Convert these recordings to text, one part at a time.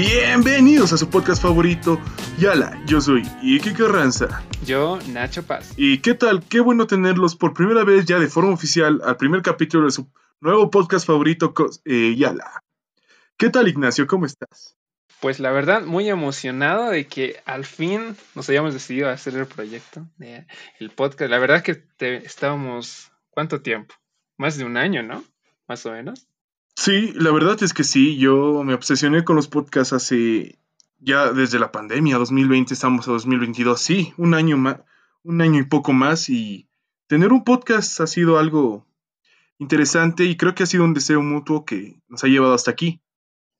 Bienvenidos a su podcast favorito, Yala. Yo soy Iki Carranza. Yo, Nacho Paz. ¿Y qué tal? Qué bueno tenerlos por primera vez ya de forma oficial al primer capítulo de su nuevo podcast favorito, eh, Yala. ¿Qué tal, Ignacio? ¿Cómo estás? Pues la verdad, muy emocionado de que al fin nos hayamos decidido a hacer el proyecto, el podcast. La verdad que te, estábamos, ¿cuánto tiempo? Más de un año, ¿no? Más o menos. Sí, la verdad es que sí, yo me obsesioné con los podcasts hace ya desde la pandemia, 2020 estamos a 2022, sí, un año más, un año y poco más y tener un podcast ha sido algo interesante y creo que ha sido un deseo mutuo que nos ha llevado hasta aquí.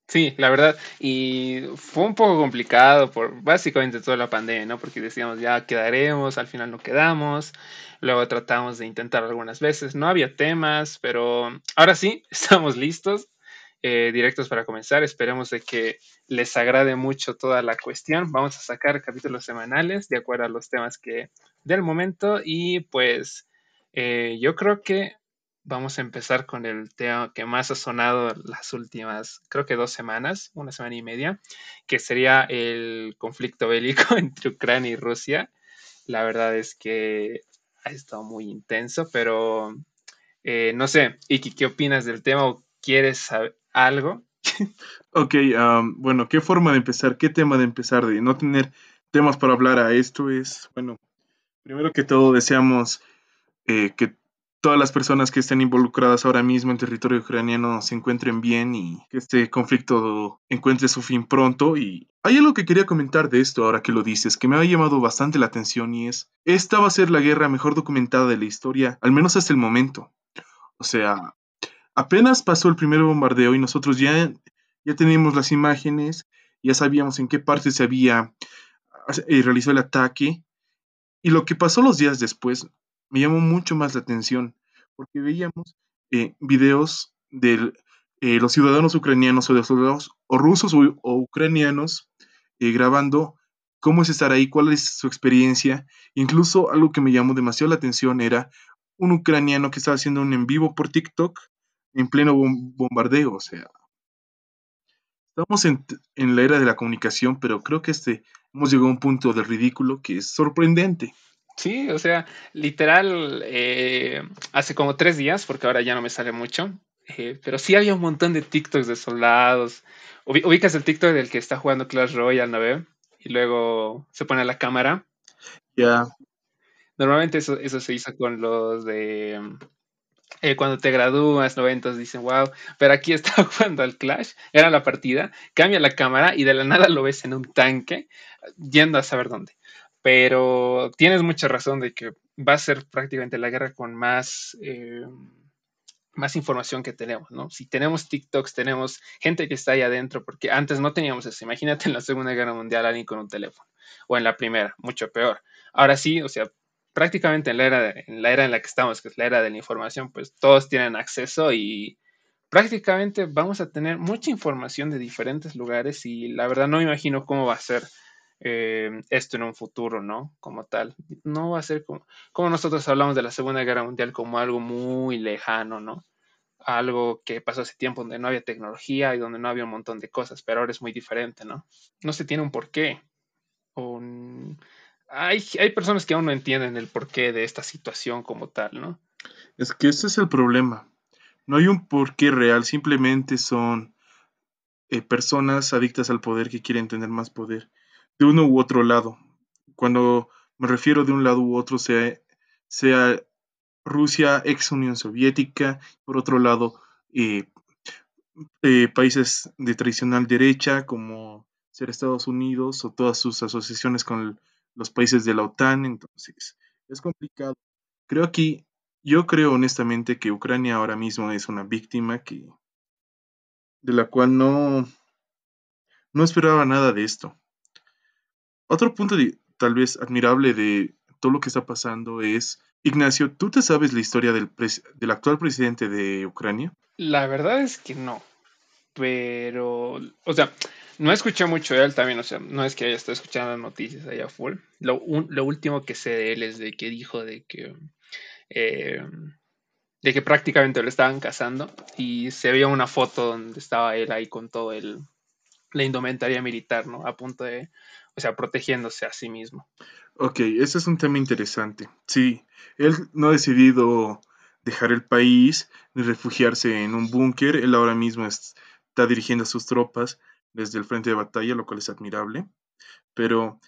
Sí, la verdad. Y fue un poco complicado por básicamente toda la pandemia, ¿no? Porque decíamos, ya quedaremos, al final no quedamos. Luego tratamos de intentar algunas veces. No había temas, pero ahora sí, estamos listos, eh, directos para comenzar. Esperemos de que les agrade mucho toda la cuestión. Vamos a sacar capítulos semanales de acuerdo a los temas que del momento. Y pues eh, yo creo que vamos a empezar con el tema que más ha sonado las últimas, creo que dos semanas, una semana y media, que sería el conflicto bélico entre Ucrania y Rusia. La verdad es que ha estado muy intenso, pero eh, no sé, Iki, ¿qué opinas del tema o quieres saber algo? ok, um, bueno, ¿qué forma de empezar? ¿Qué tema de empezar? De no tener temas para hablar a esto es, bueno, primero que todo deseamos eh, que todas las personas que estén involucradas ahora mismo en territorio ucraniano se encuentren bien y que este conflicto encuentre su fin pronto. Y hay algo que quería comentar de esto ahora que lo dices, que me ha llamado bastante la atención y es, esta va a ser la guerra mejor documentada de la historia, al menos hasta el momento. O sea, apenas pasó el primer bombardeo y nosotros ya, ya teníamos las imágenes, ya sabíamos en qué parte se había eh, realizado el ataque. Y lo que pasó los días después me llamó mucho más la atención, porque veíamos eh, videos de eh, los ciudadanos ucranianos o de los soldados o rusos o, ucranianos eh, grabando cómo es estar ahí, cuál es su experiencia. Incluso algo que me llamó demasiado la atención era un ucraniano que estaba haciendo un en vivo por TikTok en pleno bombardeo. O sea, estamos en, en, la era de la comunicación, pero creo que este hemos llegado a un punto de ridículo que es sorprendente. Sí, o sea, literal, eh, hace como tres días, porque ahora ya no me sale mucho, eh, pero sí había un montón de TikToks de soldados. ubicas el TikTok del que está jugando Clash Royale, ¿no ve? Y luego se pone la cámara. Ya. Normalmente eso, eso se hizo con los de eh, cuando te gradúas, ¿no? Entonces dicen, wow, pero aquí está jugando al Clash, era la partida, cambia la cámara y de la nada lo ves en un tanque, yendo a saber dónde. Pero tienes mucha razón de que va a ser prácticamente la guerra con más, eh, más información que tenemos, ¿no? Si tenemos TikToks, tenemos gente que está ahí adentro, porque antes no teníamos eso. Imagínate en la Segunda Guerra Mundial alguien con un teléfono, o en la Primera, mucho peor. Ahora sí, o sea, prácticamente en la era, en la era en la que estamos, que es la era de la información, pues todos tienen acceso y prácticamente vamos a tener mucha información de diferentes lugares y la verdad no me imagino cómo va a ser eh, esto en un futuro, ¿no? Como tal. No va a ser como, como nosotros hablamos de la Segunda Guerra Mundial como algo muy lejano, ¿no? Algo que pasó hace tiempo donde no había tecnología y donde no había un montón de cosas, pero ahora es muy diferente, ¿no? No se tiene un porqué. hay, hay personas que aún no entienden el porqué de esta situación como tal, ¿no? Es que ese es el problema. No hay un porqué real, simplemente son eh, personas adictas al poder que quieren tener más poder de uno u otro lado. Cuando me refiero de un lado u otro, sea, sea Rusia, ex Unión Soviética, por otro lado, eh, eh, países de tradicional derecha como ser Estados Unidos o todas sus asociaciones con los países de la OTAN. Entonces, es complicado. Creo aquí, yo creo honestamente que Ucrania ahora mismo es una víctima que de la cual no, no esperaba nada de esto. Otro punto tal vez admirable de todo lo que está pasando es, Ignacio, ¿tú te sabes la historia del, del actual presidente de Ucrania? La verdad es que no, pero, o sea, no escuché mucho de él también, o sea, no es que haya estado escuchando las noticias allá full. Lo, último que sé de él es de que dijo de que, eh, de que prácticamente lo estaban cazando y se veía una foto donde estaba él ahí con todo el, la indumentaria militar, ¿no? A punto de, o sea, protegiéndose a sí mismo. Ok, ese es un tema interesante. Sí, él no ha decidido dejar el país ni refugiarse en un búnker. Él ahora mismo está dirigiendo a sus tropas desde el frente de batalla, lo cual es admirable. Pero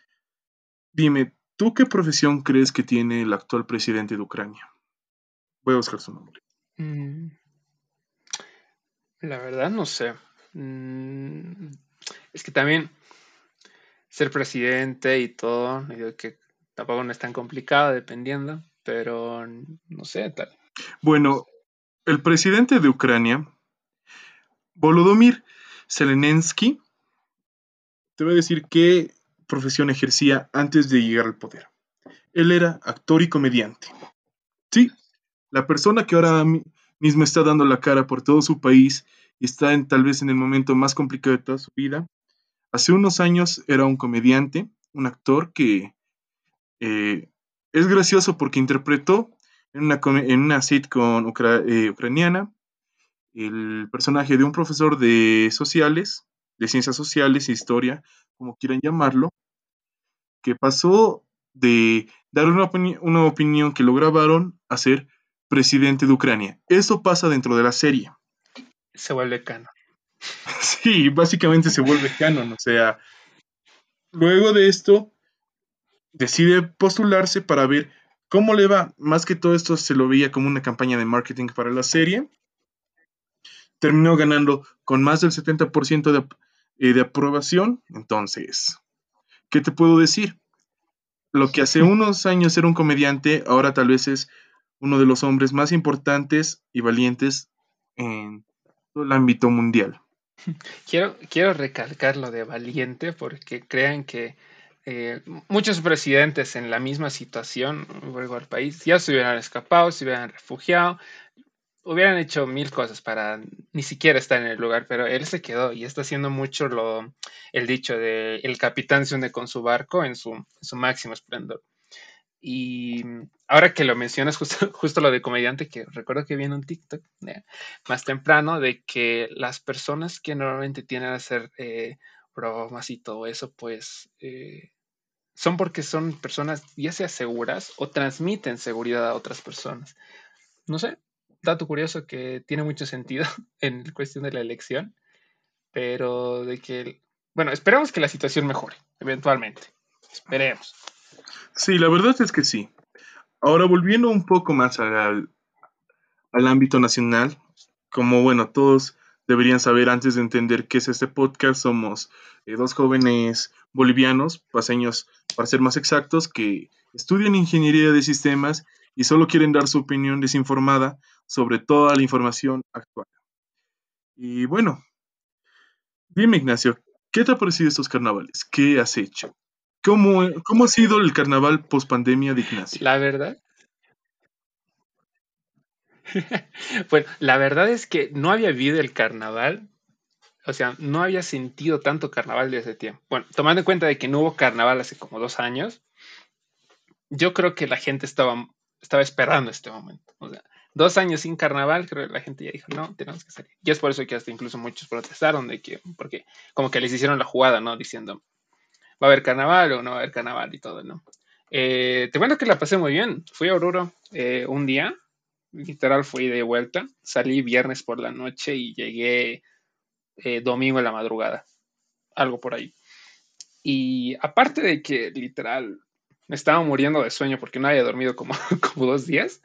dime, ¿tú qué profesión crees que tiene el actual presidente de Ucrania? Voy a buscar su nombre. Mm, la verdad no sé. Mm, es que también ser presidente y todo, digo que tampoco no es tan complicado dependiendo, pero no sé, tal. Bueno, el presidente de Ucrania, Volodymyr Zelensky, te voy a decir qué profesión ejercía antes de llegar al poder. Él era actor y comediante. Sí, la persona que ahora mismo está dando la cara por todo su país y está en, tal vez en el momento más complicado de toda su vida. Hace unos años era un comediante, un actor que eh, es gracioso porque interpretó en una, en una sitcom eh, ucraniana el personaje de un profesor de sociales, de ciencias sociales e historia, como quieran llamarlo, que pasó de dar una, una opinión que lo grabaron a ser presidente de Ucrania. Eso pasa dentro de la serie. Se vuelve canon. Sí, básicamente se vuelve canon. O sea, luego de esto, decide postularse para ver cómo le va. Más que todo esto se lo veía como una campaña de marketing para la serie. Terminó ganando con más del 70% de, eh, de aprobación. Entonces, ¿qué te puedo decir? Lo que hace unos años era un comediante, ahora tal vez es uno de los hombres más importantes y valientes en todo el ámbito mundial. Quiero, quiero recalcar lo de valiente porque crean que eh, muchos presidentes en la misma situación, luego al país, ya se hubieran escapado, se hubieran refugiado, hubieran hecho mil cosas para ni siquiera estar en el lugar, pero él se quedó y está haciendo mucho lo, el dicho de el capitán se hunde con su barco en su, en su máximo esplendor. Y ahora que lo mencionas, justo, justo lo de comediante, que recuerdo que vi en un TikTok eh, más temprano, de que las personas que normalmente tienen a hacer eh, bromas y todo eso, pues eh, son porque son personas ya sea seguras o transmiten seguridad a otras personas. No sé, dato curioso que tiene mucho sentido en cuestión de la elección, pero de que, bueno, esperamos que la situación mejore, eventualmente. Esperemos. Sí, la verdad es que sí. Ahora, volviendo un poco más al, al ámbito nacional, como bueno, todos deberían saber antes de entender qué es este podcast, somos eh, dos jóvenes bolivianos, paseños para ser más exactos, que estudian ingeniería de sistemas y solo quieren dar su opinión desinformada sobre toda la información actual. Y bueno, dime Ignacio, ¿qué te ha parecido estos carnavales? ¿Qué has hecho? ¿Cómo, cómo ha sido el carnaval post pandemia de Ignacio? La verdad. bueno, la verdad es que no había vivido el carnaval. O sea, no había sentido tanto carnaval desde tiempo. Bueno, tomando en cuenta de que no hubo carnaval hace como dos años, yo creo que la gente estaba, estaba esperando este momento. O sea, dos años sin carnaval, creo que la gente ya dijo, no, tenemos que salir. Y es por eso que hasta incluso muchos protestaron de que, porque como que les hicieron la jugada, ¿no? Diciendo, va a haber carnaval o no va a haber carnaval y todo, ¿no? Eh, te cuento que la pasé muy bien. Fui a Oruro eh, un día, literal fui de vuelta. Salí viernes por la noche y llegué eh, domingo en la madrugada. Algo por ahí. Y aparte de que literal me estaba muriendo de sueño porque no había dormido como, como dos días,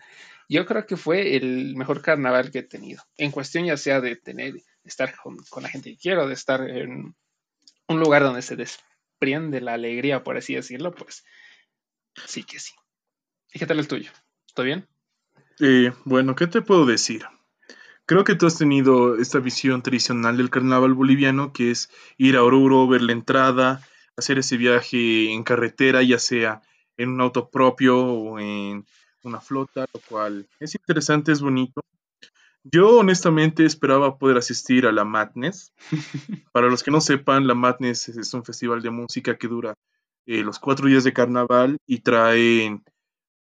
yo creo que fue el mejor carnaval que he tenido. En cuestión ya sea de tener, estar con, con la gente que quiero, de estar en un lugar donde se des de la alegría, por así decirlo, pues sí que sí. ¿Y qué tal el tuyo? ¿Todo bien? Eh, bueno, ¿qué te puedo decir? Creo que tú has tenido esta visión tradicional del carnaval boliviano, que es ir a Oruro, ver la entrada, hacer ese viaje en carretera, ya sea en un auto propio o en una flota, lo cual es interesante, es bonito. Yo honestamente esperaba poder asistir a la Madness. Para los que no sepan, la Madness es un festival de música que dura eh, los cuatro días de carnaval y trae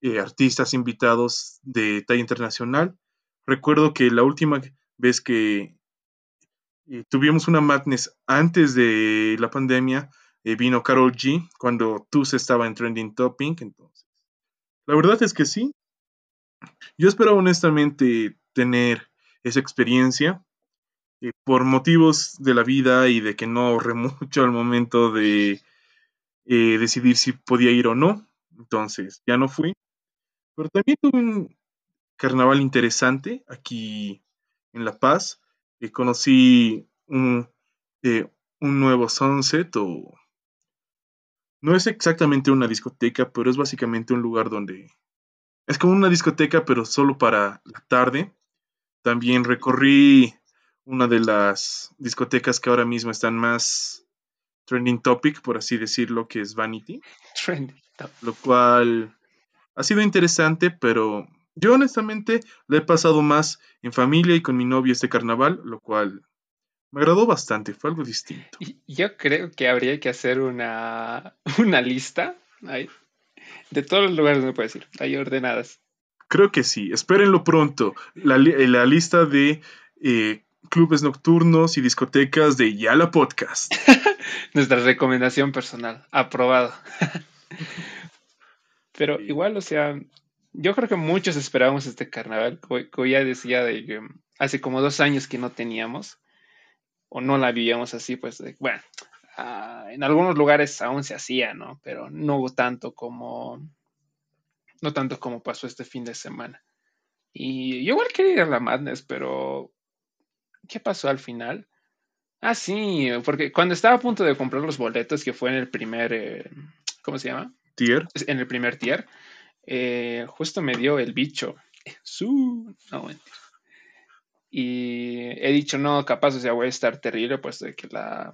eh, artistas invitados de talla internacional. Recuerdo que la última vez que eh, tuvimos una Madness antes de la pandemia, eh, vino Carol G cuando Tuz estaba en Trending Topping, entonces. La verdad es que sí. Yo espero honestamente tener esa experiencia. Eh, por motivos de la vida y de que no ahorré mucho al momento de decidir si podía ir o no. Entonces, ya no fui. Pero también tuve un carnaval interesante aquí en La Paz. conocí un, un nuevo sunset o no es exactamente una discoteca, pero es básicamente un lugar donde es como una discoteca, pero solo para la tarde. También recorrí una de las discotecas que ahora mismo están más trending topic, por así decirlo, que es Vanity. Trending Lo cual ha sido interesante, pero yo honestamente le he pasado más en familia y con mi novia este carnaval, lo cual me agradó bastante, fue algo distinto. Yo creo que habría que hacer una, una lista de todos los lugares donde puedes ir, ahí ordenadas. Creo que sí, espérenlo pronto. La, la lista de eh, clubes nocturnos y discotecas de Yala Podcast. Nuestra recomendación personal, aprobado. Pero igual, o sea, yo creo que muchos esperábamos este carnaval, como ya decía, de que hace como dos años que no teníamos o no la vivíamos así, pues bueno, ah, en algunos lugares aún se hacía, ¿no? Pero no tanto como, no tanto como pasó este fin de semana. Y yo igual quería ir a la Madness, pero ¿qué pasó al final? Ah, sí, porque cuando estaba a punto de comprar los boletos, que fue en el primer, eh, ¿cómo se llama? Tier. En el primer tier, eh, justo me dio el bicho. Su, no, mentira. Y he dicho, no, capaz, o sea, voy a estar terrible, pues de que la,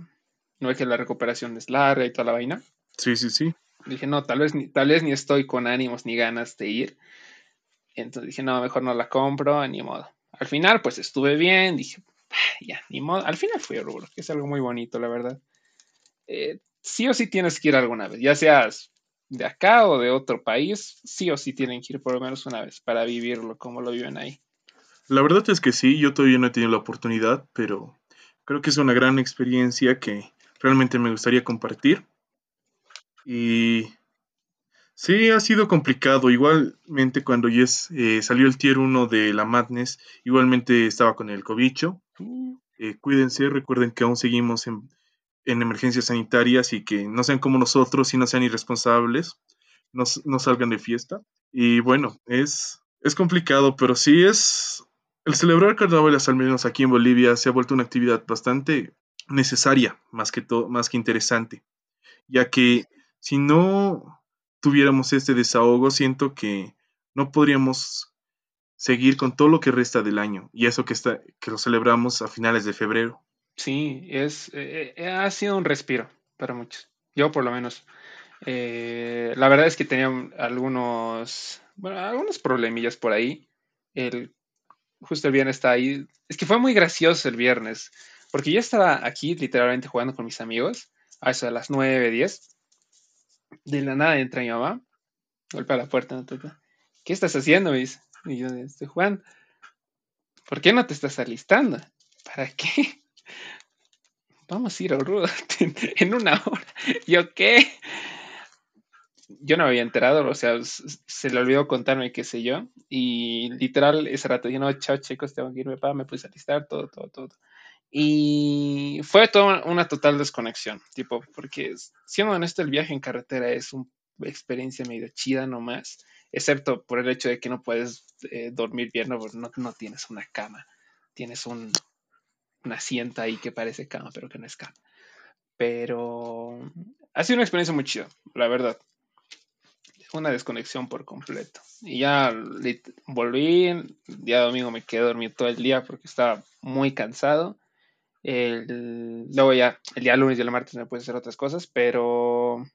no es que la recuperación es larga y toda la vaina. Sí, sí, sí. Dije, no, tal vez, tal vez ni estoy con ánimos ni ganas de ir. entonces dije, no, mejor no la compro, ni modo. Al final, pues estuve bien, dije, ya, ni modo. Al final fui a rubro, que es algo muy bonito, la verdad. Eh, sí o sí tienes que ir alguna vez, ya seas de acá o de otro país, sí o sí tienen que ir por lo menos una vez para vivirlo como lo viven ahí. La verdad es que sí, yo todavía no he tenido la oportunidad, pero creo que es una gran experiencia que realmente me gustaría compartir. Y sí, ha sido complicado. Igualmente cuando yes, eh, salió el tier 1 de la Madness, igualmente estaba con el cobicho. Eh, cuídense, recuerden que aún seguimos en, en, emergencias sanitarias y que no sean como nosotros y no sean irresponsables, no, no salgan de fiesta. Y bueno, es, es complicado, pero sí es el celebrar carnavales, al menos aquí en Bolivia, se ha vuelto una actividad bastante necesaria, más que, más que interesante, ya que si no tuviéramos este desahogo, siento que no podríamos seguir con todo lo que resta del año, y eso que, está, que lo celebramos a finales de febrero. Sí, es, eh, eh, ha sido un respiro para muchos, yo por lo menos. Eh, la verdad es que tenía algunos, bueno, algunos problemillas por ahí. El justo el viernes está ahí. Es que fue muy gracioso el viernes, porque yo estaba aquí literalmente jugando con mis amigos, a eso de las 9, 10. De la nada entra mi mamá, golpea la puerta, ¿qué estás haciendo? Y yo, este, Juan, ¿por qué no te estás alistando? ¿Para qué? Vamos a ir al rudo en una hora. ¿Yo qué? yo no me había enterado, o sea, se le olvidó contarme qué sé yo, y literal ese rato dije, no, chao chicos, tengo que irme para, me puse a listar, todo, todo, todo. Y fue toda una total desconexión, tipo, porque siendo honesto, el viaje en carretera es una experiencia medio chida nomás, excepto por el hecho de que no puedes eh, dormir bien, no, no, tienes una cama, tienes un, una asiento ahí que parece cama, pero que no es cama. Pero ha sido una experiencia muy chida, la verdad una desconexión por completo. Y ya volví, el día domingo me quedé dormido todo el día porque estaba muy cansado. Luego ya, el día lunes y el martes me pude hacer otras cosas, pero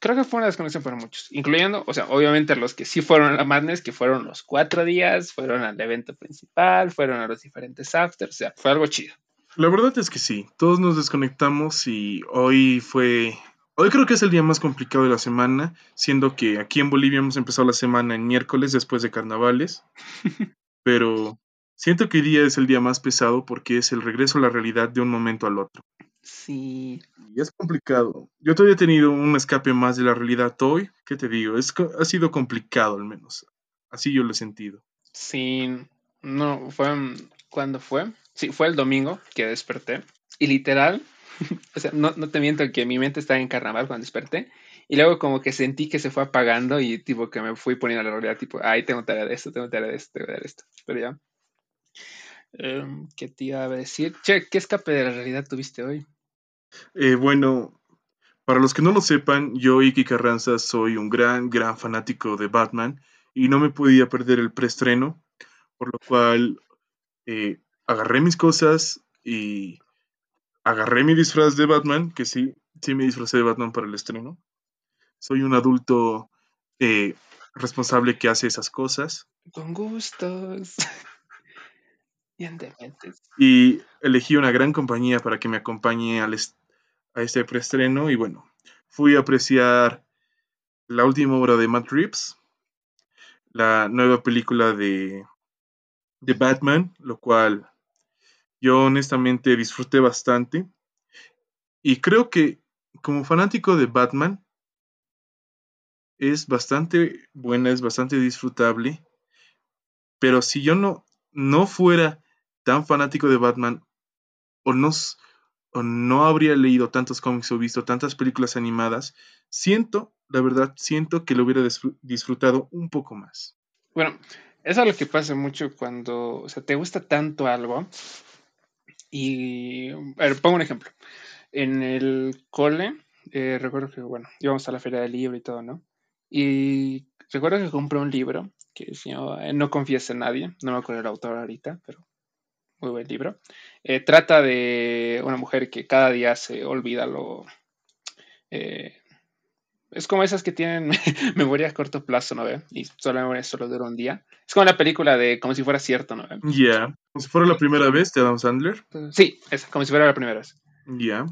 creo que fue una desconexión para muchos, incluyendo, o sea, obviamente los que sí fueron a la Madness, que fueron los cuatro días, fueron al evento principal, fueron a los diferentes afters, o sea, fue algo chido. La verdad es que sí, todos nos desconectamos y hoy fue Hoy creo que es el día más complicado de la semana, siendo que aquí en Bolivia hemos empezado la semana en miércoles después de carnavales. Pero Siento que hoy día es el día más pesado porque es el regreso a la realidad de un momento al otro. Sí. Y es complicado. Yo todavía he tenido un escape más de la realidad hoy. ¿Qué te digo? Es, ha sido complicado al menos. Así yo lo he sentido. Sí, no, fue, ¿cuándo fue? Sí, fue el domingo que desperté. Y literal, o sea, no, no te miento que mi mente estaba en carnaval cuando desperté. Y luego como que sentí que se fue apagando y tipo que me fui poniendo a la realidad, tipo, ay, tengo tarea de esto, tengo tarea de esto, tengo tarea de esto. Pero ya. Em, ¿Qué te iba a decir? Che, ¿qué escape de la realidad tuviste hoy? Eh, bueno, para los que no lo sepan, yo, Iki Carranza, soy un gran, gran fanático de Batman y no me podía perder el preestreno, por lo cual eh, agarré mis cosas y agarré mi disfraz de Batman, que sí, sí me disfrazé de Batman para el estreno. Soy un adulto eh, responsable que hace esas cosas. Con gustos. y elegí una gran compañía para que me acompañe al a este preestreno y bueno, fui a apreciar la última obra de Matt Reeves, la nueva película de, de Batman, lo cual yo honestamente disfruté bastante. Y creo que como fanático de Batman, es bastante buena, es bastante disfrutable. Pero si yo no, no fuera tan fanático de Batman, o no, no habría leído tantos cómics o visto tantas películas animadas, siento, la verdad, siento que lo hubiera disfrutado un poco más. Bueno, eso es lo que pasa mucho cuando, o sea, te gusta tanto algo. Y, a ver, pongo un ejemplo. En el cole, eh, recuerdo que, bueno, íbamos a la feria del libro y todo, ¿no? Y recuerdo que compré un libro que se llama No confíes en nadie, no me acuerdo el autor ahorita, pero muy buen libro. Eh, trata de una mujer que cada día se olvida lo... Eh, es como esas que tienen memoria a corto plazo, ¿no ve? Y solo, solo dura un día. Es como la película de como si fuera cierto, ¿no ve? Ya. Como si fuera la primera vez de Adam Sandler. Sí, es como si fuera la primera vez. Ya.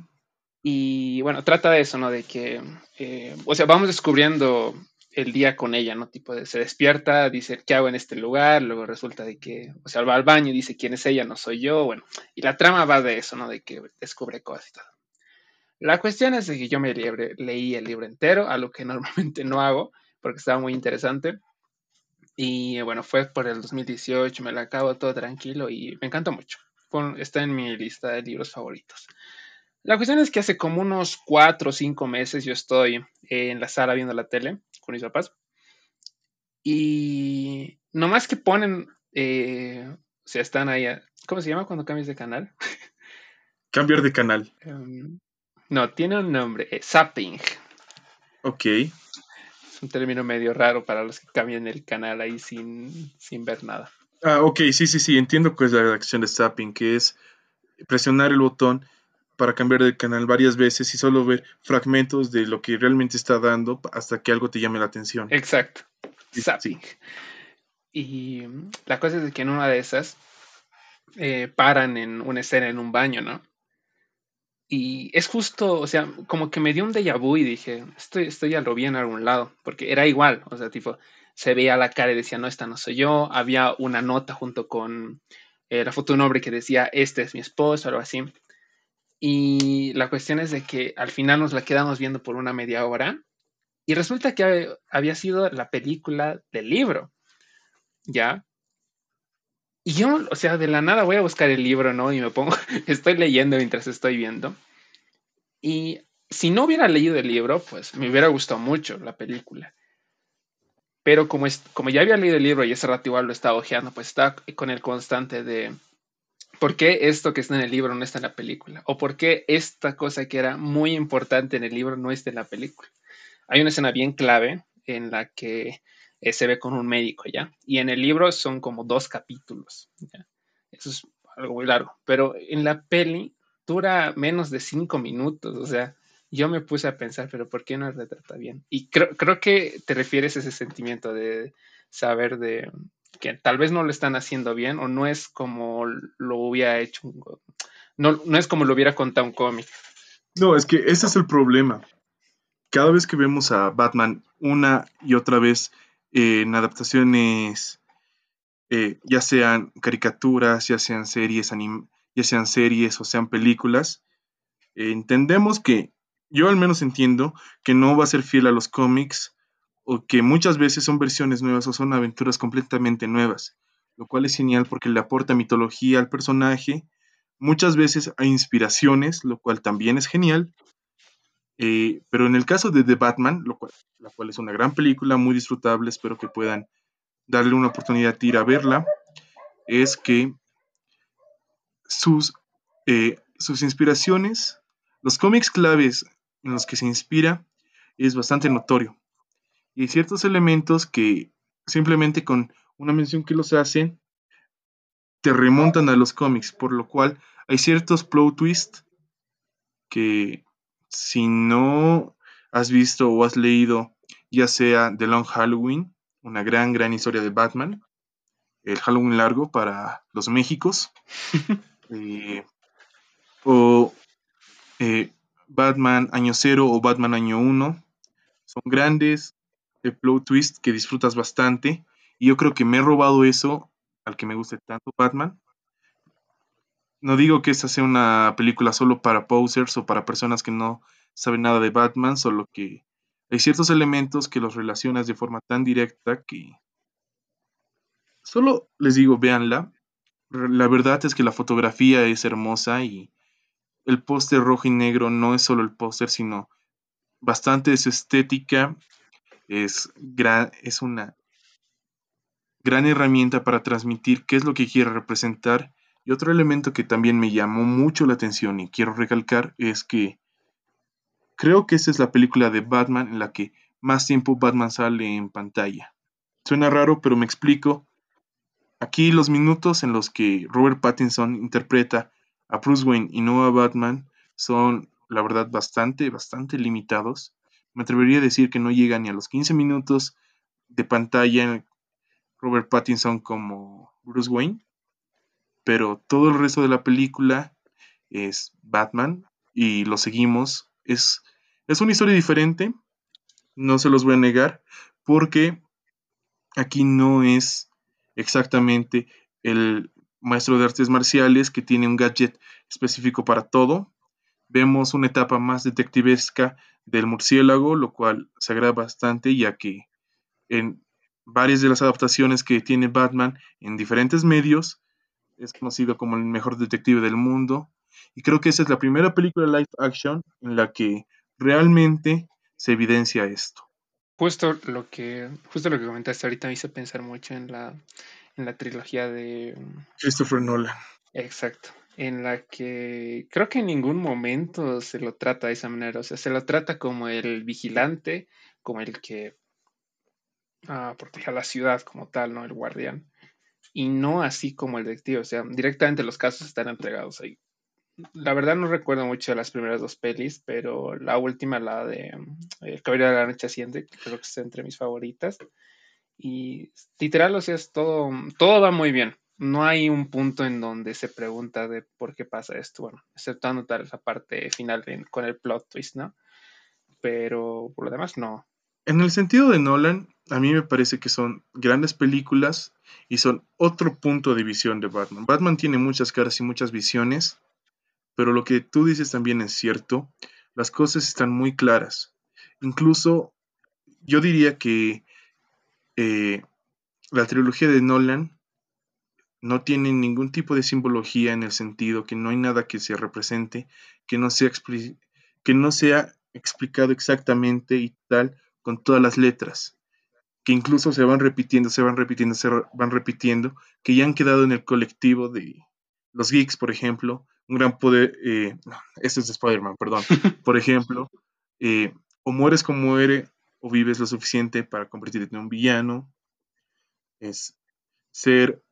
Y bueno, trata de eso, ¿no? De que, eh, o sea, vamos descubriendo el día con ella, ¿no? Tipo, de, se despierta, dice, ¿qué hago en este lugar? Luego resulta de que, o sea, va al baño y dice, ¿quién es ella? No soy yo. Bueno, y la trama va de eso, ¿no? De que descubre cosas y todo. La cuestión es de que yo me leí el libro entero, a lo que normalmente no hago, porque estaba muy interesante. Y bueno, fue por el 2018, me la acabo todo tranquilo y me encanta mucho. está en mi lista de libros favoritos. La cuestión es que hace como unos cuatro o cinco meses yo estoy en la sala viendo la tele con papás. Y nomás que ponen, eh, o sea, están ahí, ¿cómo se llama cuando cambias de canal? Cambiar de canal. Em, no, tiene un nombre, eh, zapping. Ok. Es un término medio raro para los que cambian el canal ahí sin, sin ver nada. Ah, ok, sí, sí, sí, entiendo que es la acción de zapping, que es presionar el botón para cambiar de canal varias veces y solo ver fragmentos de lo que realmente está dando hasta que algo te llame la atención. Exacto. Zapping. Y la cosa es que en una de esas eh, paran en una escena en un baño, ¿no? Y es justo, o sea, como que me dio un déjà vu y dije, esto, esto ya lo vi en algún lado, porque era igual, o sea, tipo, se veía la cara y decía, no, esta no soy yo. Había una nota junto con eh, la foto de un hombre que decía, este es mi esposo, algo así. Y la cuestión es de que al final nos la quedamos viendo por una media hora y resulta que había sido la película del libro, ¿ya? Y yo, o sea, de la nada voy a buscar el libro, ¿no? Y me pongo, estoy leyendo mientras estoy viendo. Y si no hubiera leído el libro, pues me hubiera gustado mucho la película. Pero como, es, como ya había leído el libro y ese rato igual lo estaba ojeando, pues estaba con el constante de, ¿por qué esto que está en el libro no está en la película? ¿O por qué esta cosa que era muy importante en el libro no está en la película? Hay una escena bien clave en la que eh, se ve con un médico, ¿ya? Y en el libro son como dos capítulos, Eso es algo muy largo, pero en la peli dura menos de cinco minutos, o sea, yo me puse a pensar, pero ¿por qué no retrata bien? Y creo, creo que te refieres a ese sentimiento de saber de, que tal vez no lo están haciendo bien o no es como lo hubiera hecho, no, no es como lo hubiera contado un cómic. No, es que ese es el problema. Cada vez que vemos a Batman una y otra vez en adaptaciones eh, ya sean caricaturas, ya sean series, ya sean series o sean películas, entendemos que, yo al menos entiendo, que no va a ser fiel a los cómics o que muchas veces son versiones nuevas o son aventuras completamente nuevas, lo cual es genial porque le aporta mitología al personaje, muchas veces hay inspiraciones, lo cual también es genial, eh, pero en el caso de The Batman, la cual es una gran película, muy disfrutable, espero que puedan darle una oportunidad de ir a verla, es que sus, eh, sus inspiraciones, los cómics claves en los que se inspira, es bastante notorio. Y hay ciertos elementos que simplemente con una mención que los hacen, te remontan a los cómics, por lo cual hay ciertos plot twists que si no has visto o has leído ya sea The Long Halloween, una gran, gran historia de Batman, el Halloween largo para los Méxicos, eh, o eh, Batman Año Cero o Batman Año Uno, son grandes de plot twist que disfrutas bastante, y yo creo que me he robado eso al que me guste tanto Batman. No digo que esta sea una película solo para posers o para personas que no saben nada de Batman, solo que hay ciertos elementos que los relacionas de forma tan directa que solo les digo, véanla. La verdad es que la fotografía es hermosa y el póster rojo y negro no es solo el póster, sino bastante de su estética. Es, gran, es una gran herramienta para transmitir qué es lo que quiere representar. Y otro elemento que también me llamó mucho la atención y quiero recalcar es que Creo que esta es la película de Batman en la que más tiempo Batman sale en pantalla. Suena raro, pero me explico. Aquí los minutos en los que Robert Pattinson interpreta a Bruce Wayne y no a Batman son, la verdad, bastante, bastante limitados. Me atrevería a decir que no llega ni a los 15 minutos de pantalla Robert Pattinson como Bruce Wayne, pero todo el resto de la película es Batman y lo seguimos. Es es una historia diferente, no se los voy a negar, porque aquí no es exactamente el maestro de artes marciales que tiene un gadget específico para todo. Vemos una etapa más detectivesca del murciélago, lo cual se agrada bastante, ya que en varias de las adaptaciones que tiene Batman en diferentes medios, es conocido como el mejor detective del mundo. Y creo que esa es la primera película live action en la que realmente se evidencia esto. Justo lo que, justo lo que comentaste ahorita me hizo pensar mucho en la, en la trilogía de Christopher Nolan. Exacto. En la que creo que en ningún momento se lo trata de esa manera. O sea, se lo trata como el vigilante, como el que ah, protege a la ciudad como tal, ¿no? El guardián. Y no así como el detective. O sea, directamente los casos están entregados ahí la verdad no recuerdo mucho las primeras dos pelis, pero la última, la de mm, El Caballero de la Noche Asciende, creo que está entre mis favoritas. Y literal, o sea, es todo, todo va muy bien. No hay un punto en donde se pregunta de por qué pasa esto, bueno, exceptuando tal esa parte final con el plot twist, ¿no? Pero por lo demás, no. En el sentido de Nolan, a mí me parece que son grandes películas y son otro punto de visión de Batman. Batman tiene muchas caras y muchas visiones pero lo que tú dices también es cierto, las cosas están muy claras. Incluso yo diría que eh, la trilogía de Nolan no tiene ningún tipo de simbología en el sentido que no hay nada que se represente, que no sea, que no sea explicado exactamente y tal con todas las letras, que incluso se van repitiendo, se van repitiendo, se van repitiendo, que ya han quedado en el colectivo de los geeks, por ejemplo, un gran poder, eh, este es de Spider-Man, perdón, por ejemplo, eh, o mueres como muere o vives lo suficiente para convertirte en un villano, es ser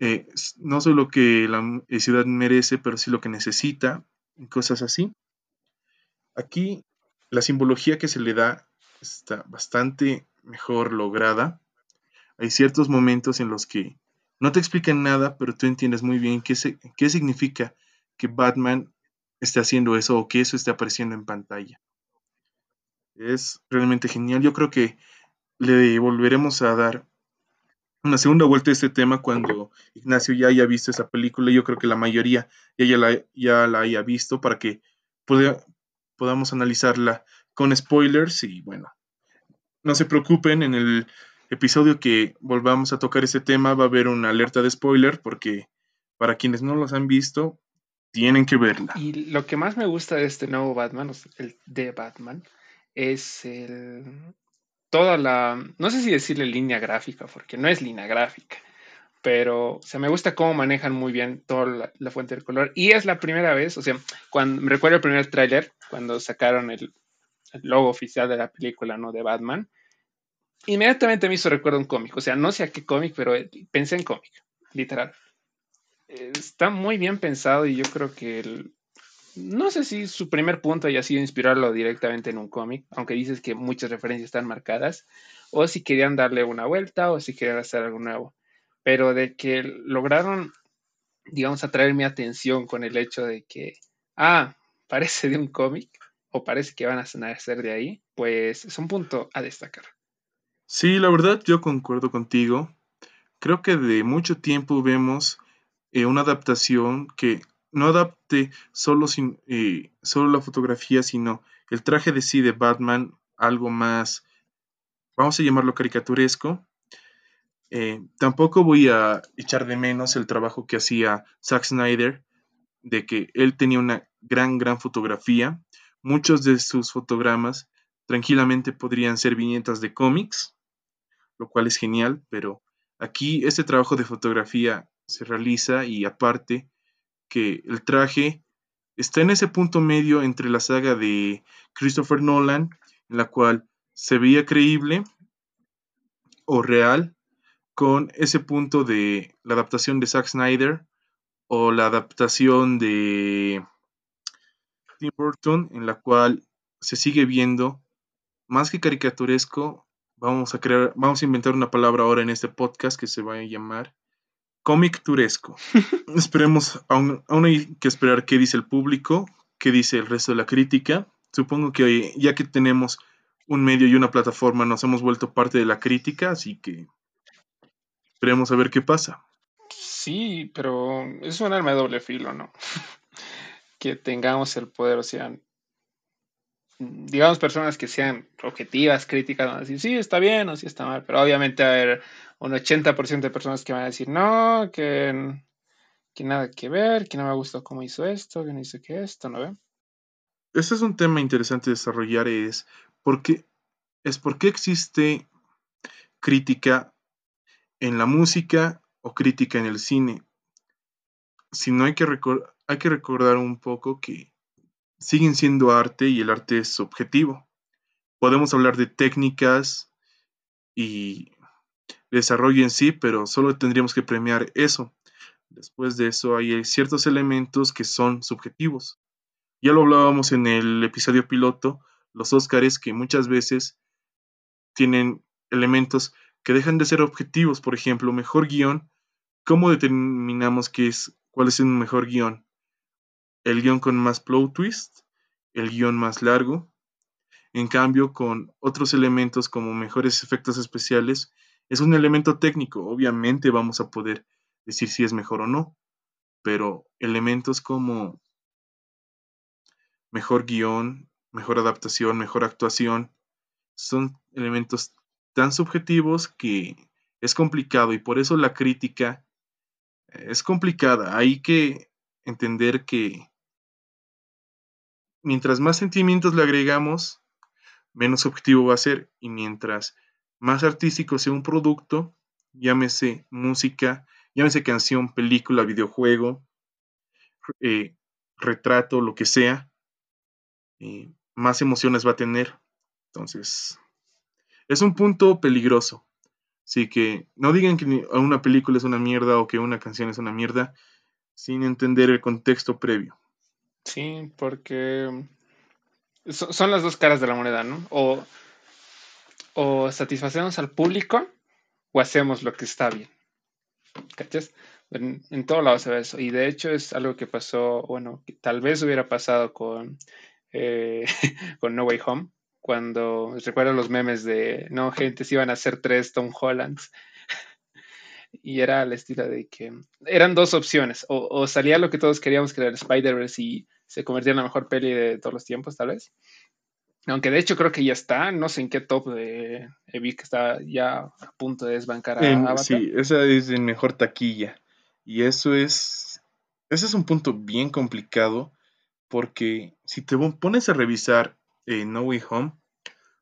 eh, no solo lo que la ciudad merece, pero sí lo que necesita, cosas así. Aquí la simbología que se le da está bastante mejor lograda. Hay ciertos momentos en los que no te explican nada, pero tú entiendes muy bien qué, qué significa que Batman esté haciendo eso o que eso esté apareciendo en pantalla. Es realmente genial. Yo creo que le volveremos a dar una segunda vuelta a este tema cuando Ignacio ya haya visto esa película. Yo creo que la mayoría ya, la, ya la haya visto para que podamos analizarla con spoilers y bueno, no se preocupen, en el episodio que volvamos a tocar ese tema va a haber una alerta de spoiler porque para quienes no los han visto, tienen que verla. Y lo que más me gusta de este nuevo Batman, el de Batman, es el, toda la, no sé si decirle línea gráfica, porque no es línea gráfica, pero o sea, me gusta cómo manejan muy bien toda la, fuente del color. Y es la primera vez, o sea, cuando me recuerdo el primer tráiler, cuando sacaron el, el, logo oficial de la película, ¿no? De Batman, inmediatamente me hizo recuerdo un cómic, o sea, no sé a qué cómic, pero pensé en cómic, literal. Está muy bien pensado y yo creo que el, no sé si su primer punto haya sido inspirarlo directamente en un cómic, aunque dices que muchas referencias están marcadas, o si querían darle una vuelta o si querían hacer algo nuevo. Pero de que lograron, digamos, atraer mi atención con el hecho de que, ah, parece de un cómic o parece que van a nacer de ahí, pues es un punto a destacar. Sí, la verdad yo concuerdo contigo. Creo que de mucho tiempo vemos eh, una adaptación que no adapte solo, solo la fotografía, sino el traje de sí de Batman, algo más, vamos a llamarlo caricaturesco. Eh, tampoco voy a echar de menos el trabajo que hacía Zack Snyder, de que él tenía una gran, gran fotografía. Muchos de sus fotogramas tranquilamente podrían ser viñetas de cómics, lo cual es genial, pero aquí este trabajo de fotografía se realiza y aparte que el traje está en ese punto medio entre la saga de Christopher Nolan, en la cual se veía creíble o real, con ese punto de la adaptación de Zack Snyder o la adaptación de Tim Burton, en la cual se sigue viendo más que caricaturesco. Vamos a crear, vamos a inventar una palabra ahora en este podcast que se va a llamar cómic turesco. Esperemos, aún, hay que esperar qué dice el público, qué dice el resto de la crítica. Supongo que ya que tenemos un medio y una plataforma, nos hemos vuelto parte de la crítica, así que esperemos a ver qué pasa. Sí, pero es un arma de doble filo, ¿no? que tengamos el poder, o sea, digamos personas que sean objetivas, críticas, van a decir, sí, está bien o sí está mal, pero obviamente a ver un 80% de personas que van a decir, no, que, que nada que ver, que no me gustó cómo hizo esto, que no hizo que esto, ¿no ve? Ese es un tema interesante de desarrollar, es por qué, es por qué existe crítica en la música o crítica en el cine. Si no hay que, hay que recordar un poco que siguen siendo arte y el arte es objetivo. Podemos hablar de técnicas y desarrollo en sí, pero solo tendríamos que premiar eso. Después de eso hay ciertos elementos que son subjetivos. Ya lo hablábamos en el episodio piloto, los Óscares que muchas veces tienen elementos que dejan de ser objetivos, por ejemplo, mejor guion. ¿Cómo determinamos qué es, cuál es el mejor guion? ¿El guion con más plot twist? ¿El guion más largo? En cambio, con otros elementos como mejores efectos especiales, es un elemento técnico, obviamente vamos a poder decir si es mejor o no, pero elementos como mejor guion, mejor adaptación, mejor actuación, son elementos tan subjetivos que es complicado y por eso la crítica es complicada. Hay que entender que mientras más sentimientos le agregamos, menos objetivo va a ser y mientras más artístico sea un producto, llámese música, llámese canción, película, videojuego, eh, retrato, lo que sea, eh, más emociones va a tener. Entonces, es un punto peligroso. Así que no digan que una película es una mierda o que una canción es una mierda sin entender el contexto previo. Sí, porque son las dos caras de la moneda, ¿no? O o satisfacemos al público o hacemos lo que está bien. ¿Cachas? En, en todo lado se ve eso. Y de hecho es algo que pasó, bueno, que tal vez hubiera pasado con, eh, con No Way Home, cuando recuerdo los memes de, no, gente, si iban a ser tres Tom Hollands. Y era al estilo de que eran dos opciones. O, salía lo que todos queríamos que era el Spider-Verse y se convertía en la mejor peli de todos los tiempos, tal vez. Aunque de hecho creo que ya está, no sé en qué top de vi que está ya a punto de desbancar a Avatar. Sí, esa es en mejor taquilla. Y eso es. Ese es un punto bien complicado. Porque si te pones a revisar eh, No Way Home,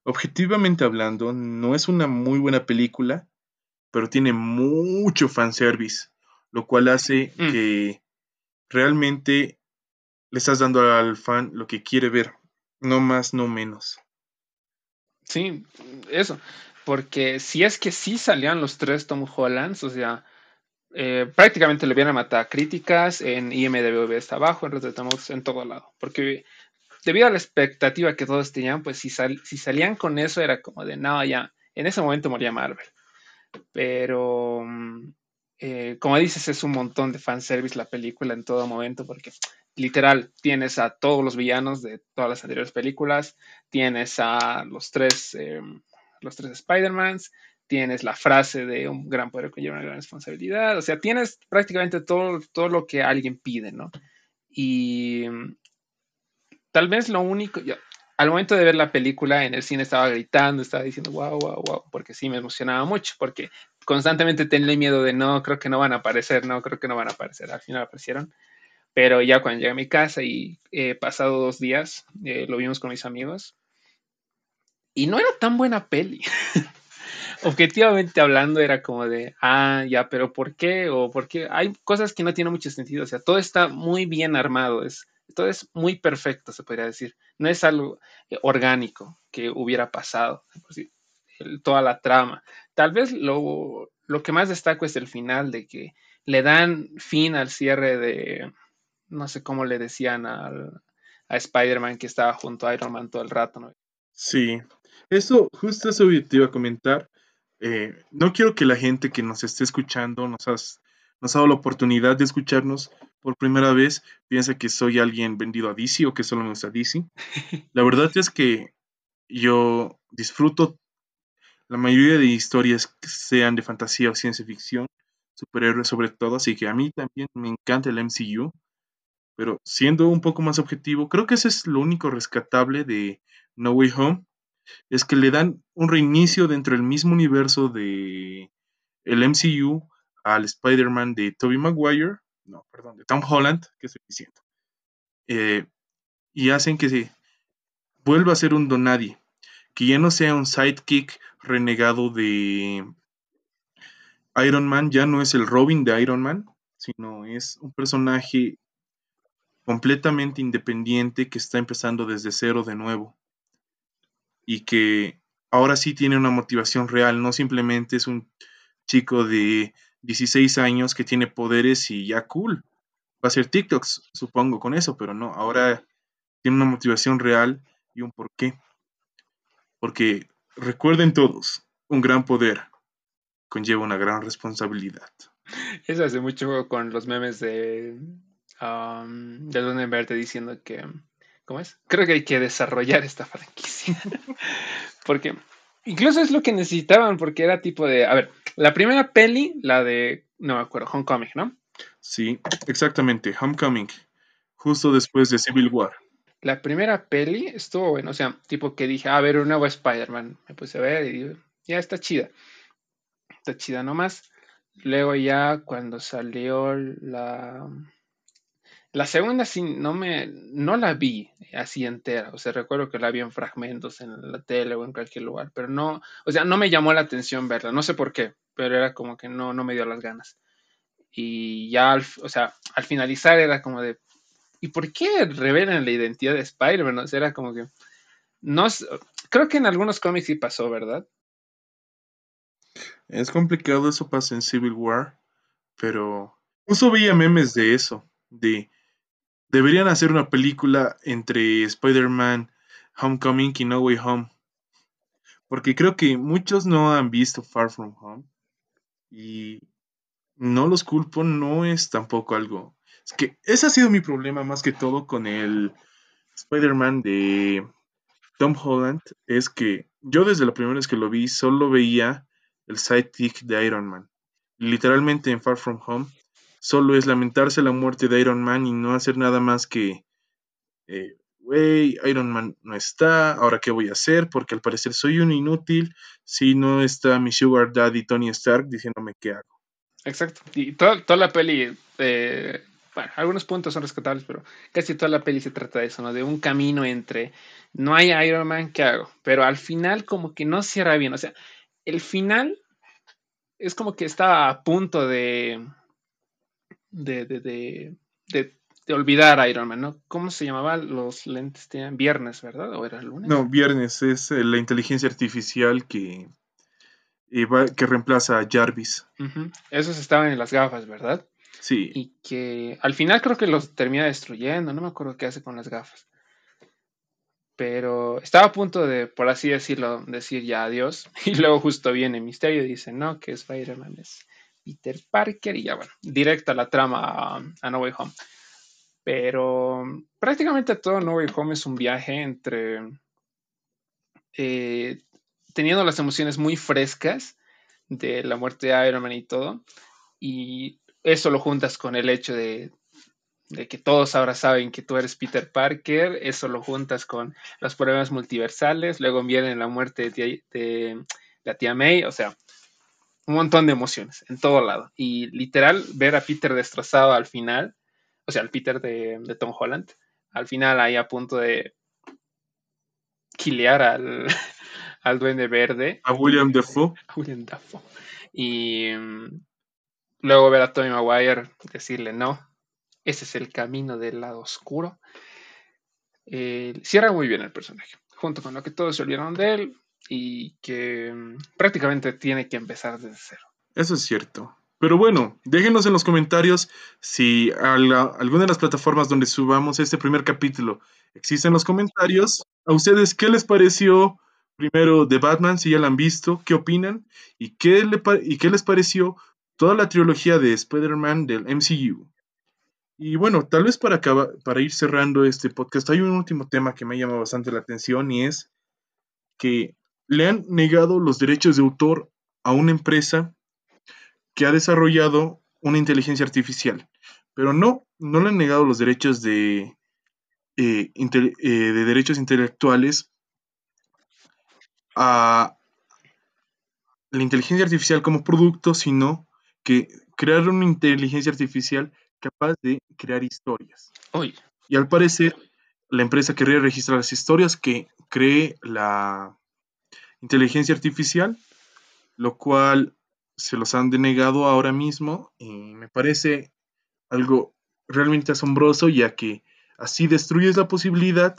objetivamente hablando, no es una muy buena película, pero tiene mucho fanservice, lo cual hace mm. que realmente le estás dando al fan lo que quiere ver, no más, no menos. Sí, eso, porque si es que sí salían los tres Tom Hollands, o sea, eh, prácticamente le vienen a matar críticas, en IMDB está abajo, en Rotten en todo lado, porque debido a la expectativa que todos tenían, pues si, si salían con eso era como de, no, ya, en ese momento moría Marvel. Pero, mm, eh, como dices, es un montón de fanservice la película en todo momento, porque literal tienes a todos los villanos de todas las anteriores películas, tienes a los tres, eh, los tres Spider-Mans, tienes la frase de un gran poder que lleva una gran responsabilidad, o sea, tienes prácticamente todo, todo lo que alguien pide, ¿no? Y mm, tal vez lo único, al momento de ver la película en el cine estaba gritando, estaba diciendo wow, wow, wow, porque sí me emocionaba mucho, porque constantemente tenía miedo de no, creo que no van a aparecer, no, creo que no van a aparecer, al final aparecieron. Pero ya cuando llegué a mi casa y he pasado dos días, eh, lo vimos con mis amigos. Y no era tan buena peli. Objetivamente hablando, era como de, ah, ya, pero ¿por qué? O por qué. Hay cosas que no tienen mucho sentido. O sea, todo está muy bien armado. Es, todo es muy perfecto, se podría decir. No es algo eh, orgánico que hubiera pasado, toda la trama. Tal vez lo, lo que más destaco es el final, de que le dan fin al cierre de, no sé cómo le decían al, a Spider-Man que estaba junto a Iron Man todo el rato, ¿no? Sí, eso, justo eso te iba a comentar. Eh, no quiero que la gente que nos esté escuchando nos, nos ha dado la oportunidad de escucharnos por primera vez piensa que soy alguien vendido a DC o que solo me gusta DC. La verdad es que yo disfruto la mayoría de historias que sean de fantasía o ciencia ficción, superhéroes sobre todo, así que a mí también me encanta el MCU. Pero siendo un poco más objetivo, creo que ese es lo único rescatable de No Way Home, es que le dan un reinicio dentro del mismo universo de el MCU al Spider-Man de Tobey Maguire, no, perdón, de Tom Holland, que estoy diciendo. Eh, y hacen que se vuelva a ser un donadie, que ya no sea un sidekick renegado de Iron Man, ya no es el Robin de Iron Man, sino es un personaje completamente independiente que está empezando desde cero de nuevo y que ahora sí tiene una motivación real, no simplemente es un chico de 16 años que tiene poderes y ya cool. Va a ser TikToks, supongo, con eso, pero no, ahora tiene una motivación real y un porqué. Porque recuerden todos, un gran poder conlleva una gran responsabilidad. Eso hace mucho con los memes de, de Verde diciendo que, ¿cómo es? Creo que hay que desarrollar esta franquicia. Porque incluso es lo que necesitaban, porque era tipo de, a ver, la primera peli, la de, no me acuerdo, Homecoming, ¿no? Sí, exactamente, Homecoming, justo después de Civil War. La primera peli estuvo bueno, o sea, tipo que dije, a ver, un nuevo Spider-Man, me puse a ver y digo, ya está chida, está chida nomás. Luego ya cuando salió la, la segunda sí no me no la vi así entera, o sea, recuerdo que la vi en fragmentos en la tele o en cualquier lugar, pero no, o sea, no me llamó la atención verla, no sé por qué, pero era como que no, no me dio las ganas. Y ya, o sea, al finalizar era como de, ¿y por qué revelan la identidad de Spider-Man? Era como que, no, creo que en algunos cómics sí pasó, ¿verdad? Es complicado, eso pasa en Civil War, pero justo veía memes de eso, de Deberían hacer una película entre Spider-Man Homecoming y No Way Home. Porque creo que muchos no han visto Far From Home. Y no los culpo, no es tampoco algo. Es que ese ha sido mi problema más que todo con el Spider-Man de Tom Holland. Es que yo desde la primera vez que lo vi solo veía el sidekick de Iron Man. literalmente en Far From Home, solo es lamentarse la muerte de Iron Man y no hacer nada más que, eh, güey, Iron Man no está, ahora qué voy a hacer, porque al parecer soy un inútil si no está mi sugar daddy Tony Stark diciéndome qué hago. Exacto, y toda, toda la peli, eh, bueno, algunos puntos son rescatables, pero casi toda la peli se trata de eso, ¿no? De un camino entre, no hay Iron Man, ¿qué hago? Pero al final como que no cierra bien, o sea, el final es como que estaba a punto de, de, de, de, de, olvidar a Iron Man, ¿no? ¿Cómo se llamaba los lentes? Tenían viernes, ¿verdad? ¿O era lunes? No, viernes es eh, la inteligencia artificial que, que reemplaza a Jarvis. Esos estaban en las gafas, ¿verdad? Sí. Y que al final creo que los termina destruyendo, no me acuerdo qué hace con las gafas. Pero estaba a punto de, por así decirlo, decir ya adiós. Y luego justo viene Misterio y dice, no, que Spider-Man es Peter Parker. Y ya bueno, directa la trama a, No Way Home. Pero prácticamente todo No Way Home es un viaje entre... Eh, teniendo las emociones muy frescas de la muerte de Iron Man y todo. Y eso lo juntas con el hecho de, de que todos ahora saben que tú eres Peter Parker, eso lo juntas con los problemas multiversales, luego viene la muerte de, la tía May, o sea, un montón de emociones en todo lado. Y literal, ver a Peter destrozado al final, o sea, al Peter de, Tom Holland, al final ahí a punto de quilear al, al Duende Verde. A William Dafoe. A William Dafoe. Y mm, luego ver a Tommy Maguire decirle no, ese es el camino del lado oscuro. Eh, cierra muy bien el personaje, junto con lo que todos se olvidaron de él y que mm, prácticamente tiene que empezar desde cero. Eso es cierto. Pero bueno, déjenos en los comentarios si alguna de las plataformas donde subamos este primer capítulo existen los comentarios. A ustedes, ¿qué les pareció primero de Batman? Si ya la han visto, ¿qué opinan? ¿Y qué, y qué les pareció toda la trilogía de Spider-Man del MCU? Y bueno, tal vez para, para ir cerrando este podcast, hay un último tema que me llama bastante la atención y es que le han negado los derechos de autor a una empresa que ha desarrollado una inteligencia artificial. Pero no, no le han negado los derechos de, eh, eh, de derechos intelectuales a la inteligencia artificial como producto, sino que crear una inteligencia artificial capaz de crear historias. Y al parecer, la empresa querría registrar las historias que cree la inteligencia artificial, lo cual se los han denegado ahora mismo y me parece algo realmente asombroso ya que así destruyes la posibilidad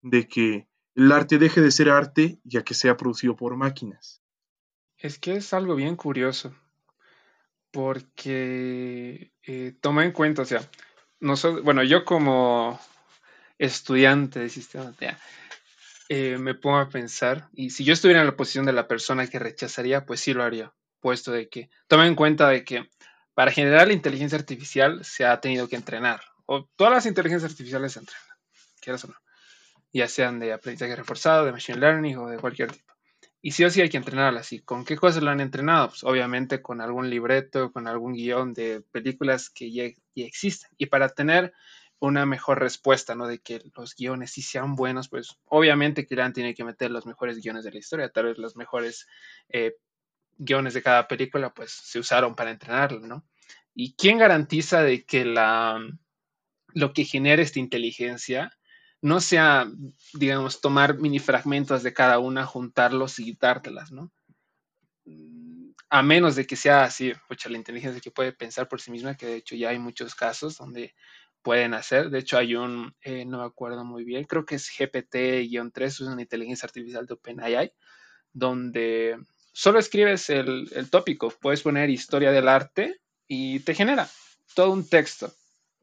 de que el arte deje de ser arte ya que sea producido por máquinas. Es que es algo bien curioso porque eh, toma en cuenta, o sea, nosotros, bueno, yo como estudiante de sistema eh, me pongo a pensar, y si yo estuviera en la posición de la persona que rechazaría, pues sí lo haría, puesto de que, toma en cuenta de que para generar la inteligencia artificial se ha tenido que entrenar, o todas las inteligencias artificiales se entrenan, quieras o no, ya sean de aprendizaje reforzado, de machine learning o de cualquier tipo. Y sí o sí hay que entrenarla así. ¿Con qué cosas lo han entrenado? Pues obviamente con algún libreto, con algún guion de películas que ya, existen. Y para tener una mejor respuesta, ¿no? De que los guiones sí sean buenos, pues obviamente que tiene que meter los mejores guiones de la historia, tal vez los mejores eh, guiones de cada película, pues se usaron para entrenarlo, ¿no? ¿Y quién garantiza de que la, lo que genera esta inteligencia no sea, digamos, tomar mini fragmentos de cada una, juntarlos y dártelas, ¿no? A menos de que sea así, pues la inteligencia que puede pensar por sí misma, que de hecho ya hay muchos casos donde pueden hacer. De hecho, hay un, eh, no me acuerdo muy bien, creo que es GPT-3, es una inteligencia artificial de OpenAI, donde solo escribes el, el tópico, puedes poner historia del arte y te genera todo un texto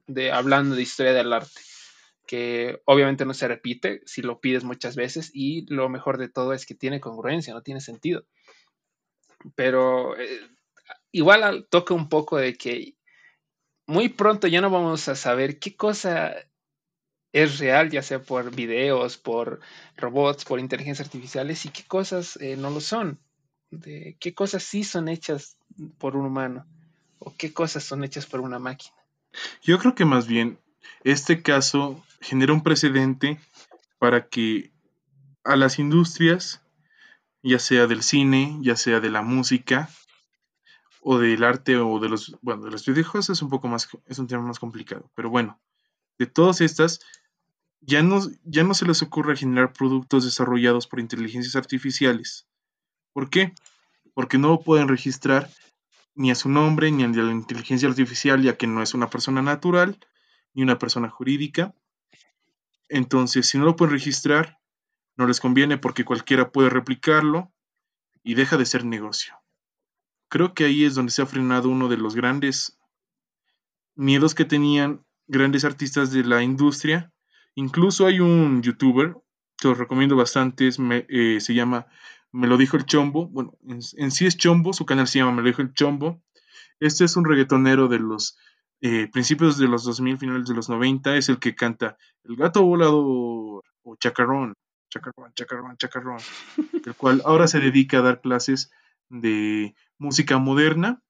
de hablando de historia del arte que obviamente no se repite si lo pides muchas veces y lo mejor de todo es que tiene congruencia, no tiene sentido. Pero eh, igual toca un poco de que muy pronto ya no vamos a saber qué cosa es real, ya sea por videos, por robots, por inteligencias artificiales y qué cosas eh, no lo son. De qué cosas sí son hechas por un humano? ¿O qué cosas son hechas por una máquina? Yo creo que más bien este caso genera un precedente para que a las industrias, ya sea del cine, ya sea de la música, o del arte, o de los, bueno, de los videojuegos es un poco más, es un tema más complicado, pero bueno, de todas estas, ya no, ya no se les ocurre generar productos desarrollados por inteligencias artificiales. ¿Por qué? Porque no pueden registrar ni a su nombre ni a la inteligencia artificial, ya que no es una persona natural ni una persona jurídica. Entonces, si no lo pueden registrar, no les conviene porque cualquiera puede replicarlo y deja de ser negocio. Creo que ahí es donde se ha frenado uno de los grandes miedos que tenían grandes artistas de la industria. Incluso hay un youtuber, que os recomiendo bastante, eh, se llama Me lo dijo el Chombo. Bueno, en, sí es Chombo, su canal se llama Me lo dijo el Chombo. Este es un reggaetonero de los eh, principios de los 2000, finales de los 90, es el que canta El gato volador o Chacarrón, Chacarrón, Chacarrón, Chacarrón, el cual ahora se dedica a dar clases de música moderna,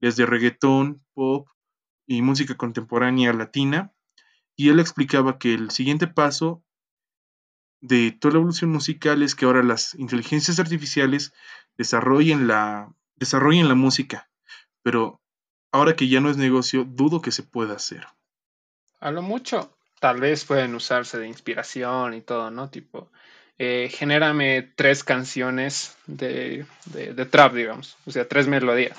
desde reggaetón, pop y música contemporánea latina, y él explicaba que el siguiente paso de toda la evolución musical es que ahora las inteligencias artificiales desarrollen la, desarrollen la música, pero ahora que ya no es negocio, dudo que se pueda hacer. A lo mucho, tal vez pueden usarse de inspiración y todo, ¿no? Tipo, eh, genérame tres canciones de, de, trap, digamos, o sea, tres melodías.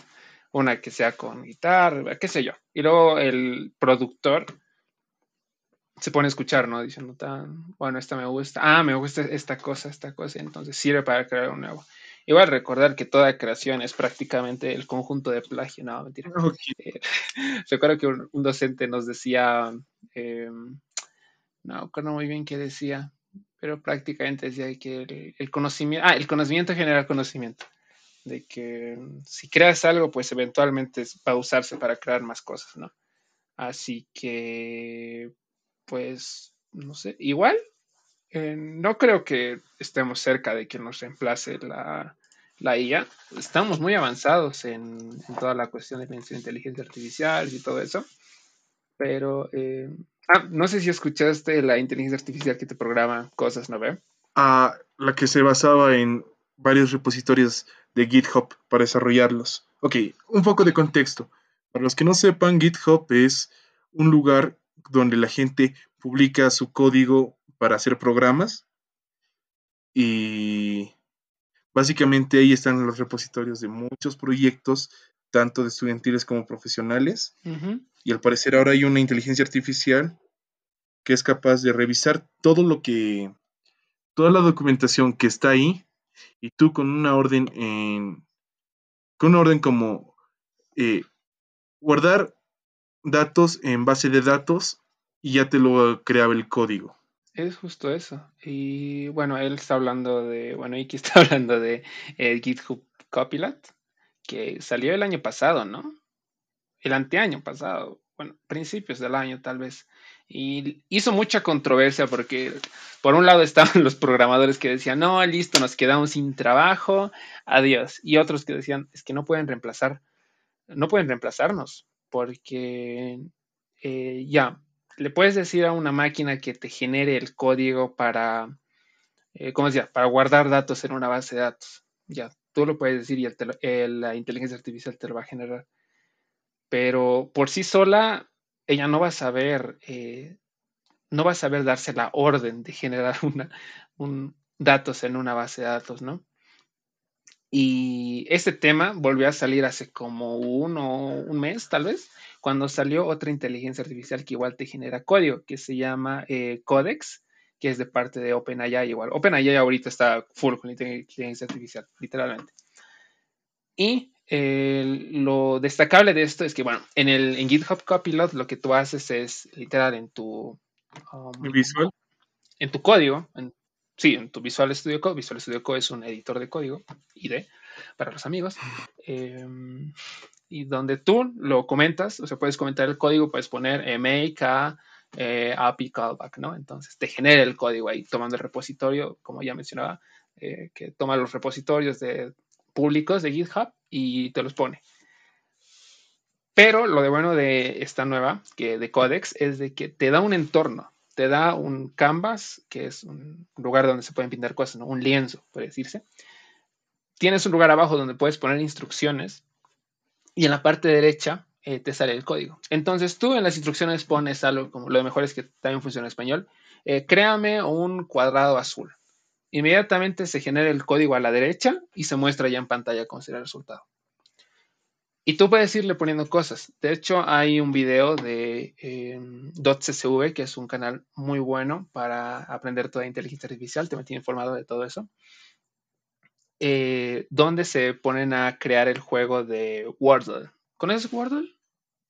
Una que sea con guitarra, qué sé yo. Y luego el productor se pone a escuchar, ¿no? Diciendo, tan, bueno, esta me gusta, ah, me gusta esta cosa, esta cosa, entonces sirve para crear un nuevo. Igual recordar que toda creación es prácticamente el conjunto de plagio, no, mentira. Eh, recuerdo que un, docente nos decía, em, no recuerdo muy bien qué decía, pero prácticamente decía que el, conocimiento, ah, el conocimiento genera conocimiento, de que si creas algo, pues eventualmente va a usarse para crear más cosas, ¿no? Así que, pues, no sé, igual, eh, no creo que estemos cerca de que nos reemplace la, la IA. Estamos muy avanzados en, toda la cuestión de la inteligencia artificial y todo eso, pero eh, Ah, no sé si escuchaste la inteligencia artificial que te programa cosas, ¿no ve? Ah, la que se basaba en varios repositorios de GitHub para desarrollarlos. Ok, un poco de contexto. Para los que no sepan, GitHub es un lugar donde la gente publica su código para hacer programas y básicamente ahí están los repositorios de muchos proyectos, tanto de estudiantiles como profesionales. Y al parecer ahora hay una inteligencia artificial que es capaz de revisar todo lo que, toda la documentación que está ahí y tú con una orden en, con una orden como eh, guardar datos en base de datos y ya te lo creaba el código. Es justo eso. Y bueno, él está hablando de, bueno, Iki está hablando de el GitHub Copilot, que salió el año pasado, ¿no? El anteaño pasado, bueno, principios del año tal vez. Y hizo mucha controversia porque por un lado estaban los programadores que decían, no, listo, nos quedamos sin trabajo, adiós. Y otros que decían, es que no pueden reemplazar, no pueden reemplazarnos porque eh, ya, le puedes decir a una máquina que te genere el código para, eh, ¿cómo decía? Para guardar datos en una base de datos. Ya, tú lo puedes decir y la inteligencia artificial te lo va a generar pero por sí sola ella no va a saber, eh, no va a saber darse la orden de generar una, un, datos en una base de datos, ¿no? Y este tema volvió a salir hace como uno, un mes, tal vez, cuando salió otra inteligencia artificial que igual te genera código, que se llama eh, Codex, que es de parte de OpenAI igual. OpenAI ahorita está full con inteligencia artificial, literalmente. Y lo destacable de esto es que, bueno, en el en GitHub Copilot lo que tú haces es literal en tu um, visual, en tu código, en, sí, en tu Visual Studio Code. Visual Studio Code es un editor de código, ID, para los amigos. Em, y donde tú lo comentas, o sea, puedes comentar el código, puedes poner make eh, API callback, ¿no? Entonces te genera el código ahí, tomando el repositorio, como ya mencionaba, eh, que toma los repositorios de públicos de GitHub y te los pone. Pero lo de bueno de esta nueva, que de Codex, es de que te da un entorno, te da un canvas, que es un lugar donde se pueden pintar cosas, un lienzo, puede decirse. Tienes un lugar abajo donde puedes poner instrucciones y en la parte derecha eh, te sale el código. Entonces tú en las instrucciones pones algo como, lo mejor es que también funciona en español, eh, créame un cuadrado azul. Inmediatamente se genera el código a la derecha y se muestra ya en pantalla cómo será el resultado. Y tú puedes irle poniendo cosas. De hecho, hay un video de eh, .csv, que es un canal muy bueno para aprender toda inteligencia artificial, te mantiene informado de todo eso, eh, donde se ponen a crear el juego de Wordle. ¿Conoces Wordle?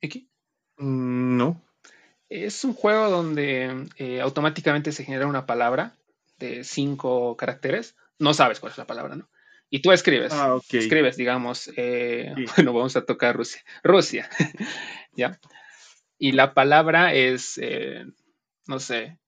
¿Aquí? Mm, no. Es un juego donde eh, automáticamente se genera una palabra de cinco caracteres. No sabes cuál es la palabra, ¿no? Y tú escribes. Ah. Escribes, digamos, eh, bueno, vamos a tocar Rusia. Rusia, ¿ya? Y la palabra es, eh, no sé,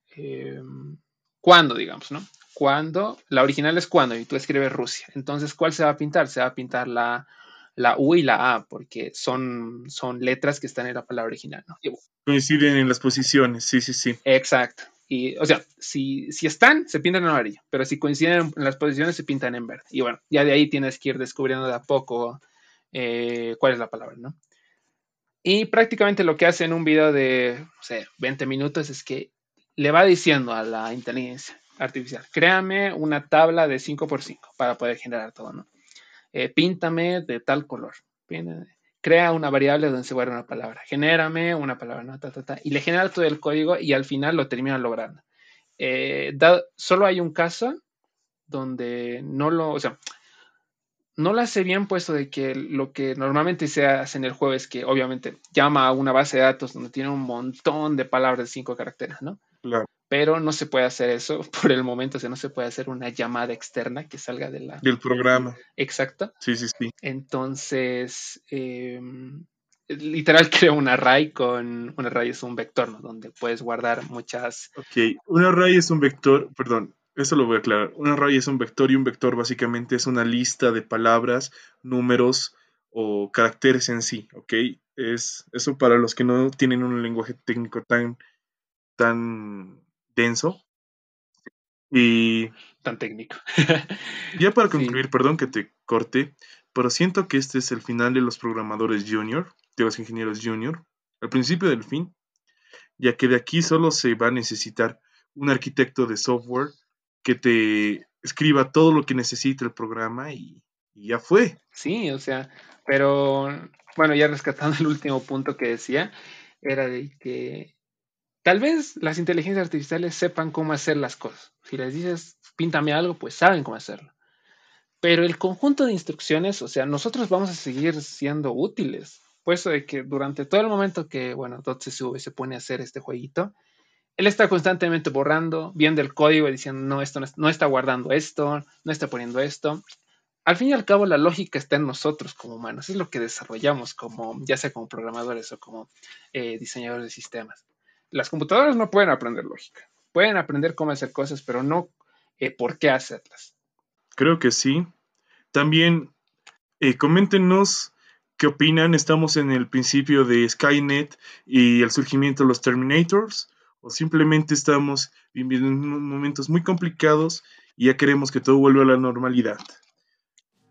¿cuándo, digamos, no? ¿Cuándo? La original es cuándo y tú escribes Rusia. Entonces, ¿cuál se va a pintar? Se va a pintar la la U y la A, porque son, son letras que están en la palabra original. ¿no? Coinciden en las posiciones, sí, sí, sí. Exacto. Y, o sea, si, si están, se pintan en amarillo, pero si coinciden en las posiciones, se pintan en verde. Y bueno, ya de ahí tienes que ir descubriendo de a poco eh, cuál es la palabra, ¿no? Y prácticamente lo que hace en un video de, no sé, 20 minutos es que le va diciendo a la inteligencia artificial, créame una tabla de 5x5 para poder generar todo, ¿no? Eh, píntame de tal color. Crea una variable donde se guarda una palabra. Genérame una palabra, ¿no? y le genera todo el código y al final lo termina logrando. Eh, solo hay un caso donde no lo, o sea, no lo hace bien puesto de que lo que normalmente se hace en el juego es que obviamente llama a una base de datos donde tiene un montón de palabras de cinco caracteres, ¿no? Claro pero no se puede hacer eso por el momento, o sea, no se puede hacer una llamada externa que salga de la, del programa. Exacto. Sí, sí, sí. Entonces, em, literal creo un array con, un array es un vector, ¿no? Donde puedes guardar muchas... Ok, un array es un vector, perdón, eso lo voy a aclarar. Un array es un vector y un vector básicamente es una lista de palabras, números o caracteres en sí, ¿ok? Es eso para los que no tienen un lenguaje técnico tan, tan denso. Y. Tan técnico. ya para concluir, perdón que te corte, pero siento que este es el final de los programadores junior, de los ingenieros junior, al principio del fin, ya que de aquí solo se va a necesitar un arquitecto de software que te escriba todo lo que necesita el programa y, y ya fue. Sí, o sea, pero bueno, ya rescatando el último punto que decía, era de que Tal vez las inteligencias artificiales sepan cómo hacer las cosas. Si les dices, píntame algo, pues saben cómo hacerlo. Pero el conjunto de instrucciones, o sea, nosotros vamos a seguir siendo útiles. Puesto de que durante todo el momento que, bueno, .csv se pone a hacer este jueguito, él está constantemente borrando, viendo el código y diciendo, no, esto no, está guardando esto, no está poniendo esto. Al fin y al cabo, la lógica está en nosotros como humanos. Es lo que desarrollamos, como, ya sea como programadores o como eh, diseñadores de sistemas las computadoras no pueden aprender lógica. Pueden aprender cómo hacer cosas, pero no eh, por qué hacerlas. Creo que sí. También eh, coméntenos qué opinan. Estamos en el principio de Skynet y el surgimiento de los Terminators. O simplemente estamos viviendo momentos muy complicados y ya queremos que todo vuelva a la normalidad.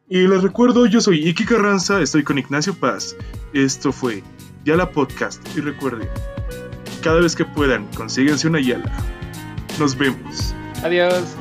Y les recuerdo, yo soy Iki Carranza, estoy con Ignacio Paz. Esto fue Ya la Podcast. Y recuerden, cada vez que puedan, consíguense una yala. Nos vemos. Adiós.